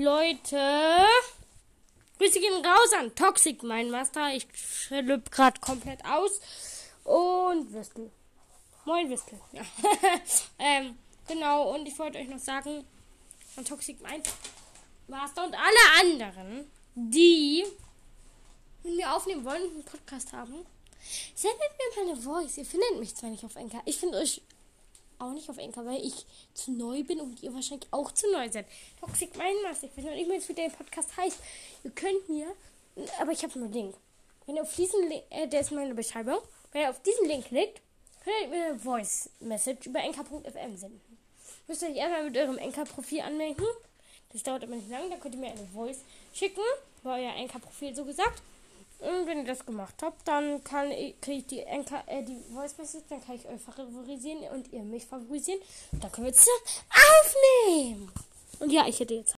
Leute, Grüße gehen raus an Toxic, mein Master. Ich schlüpfe gerade komplett aus. Und Whistle. Moin, Whistle. Ja. ähm, genau, und ich wollte euch noch sagen, von Toxic mein Master und alle anderen, die mit mir aufnehmen wollen und einen Podcast haben, sendet mir mal eine Voice. Ihr findet mich zwar nicht auf Enker. Ich finde euch auch nicht auf Enker, weil ich zu neu bin und ihr wahrscheinlich auch zu neu seid. Toxic Mindmaster, ich weiß noch nicht mehr, wie der Podcast heißt. Ihr könnt mir, aber ich habe nur ein Ding. Wenn ihr auf diesen Link, äh, der ist meine Beschreibung, wenn ihr auf diesen Link klickt, könnt ihr mir eine Voice Message über enker.fm senden. Müsst ihr euch erstmal mit eurem Enker-Profil anmelden. Das dauert immer nicht lange, dann könnt ihr mir eine Voice schicken, war euer Enker-Profil so gesagt. Und wenn ihr das gemacht habt, dann kann ich, kriege ich die, Anchor, äh, die Voice Message, dann kann ich euch favorisieren und ihr mich favorisieren. Und dann können wir zusammen aufnehmen. Und ja, ich hätte jetzt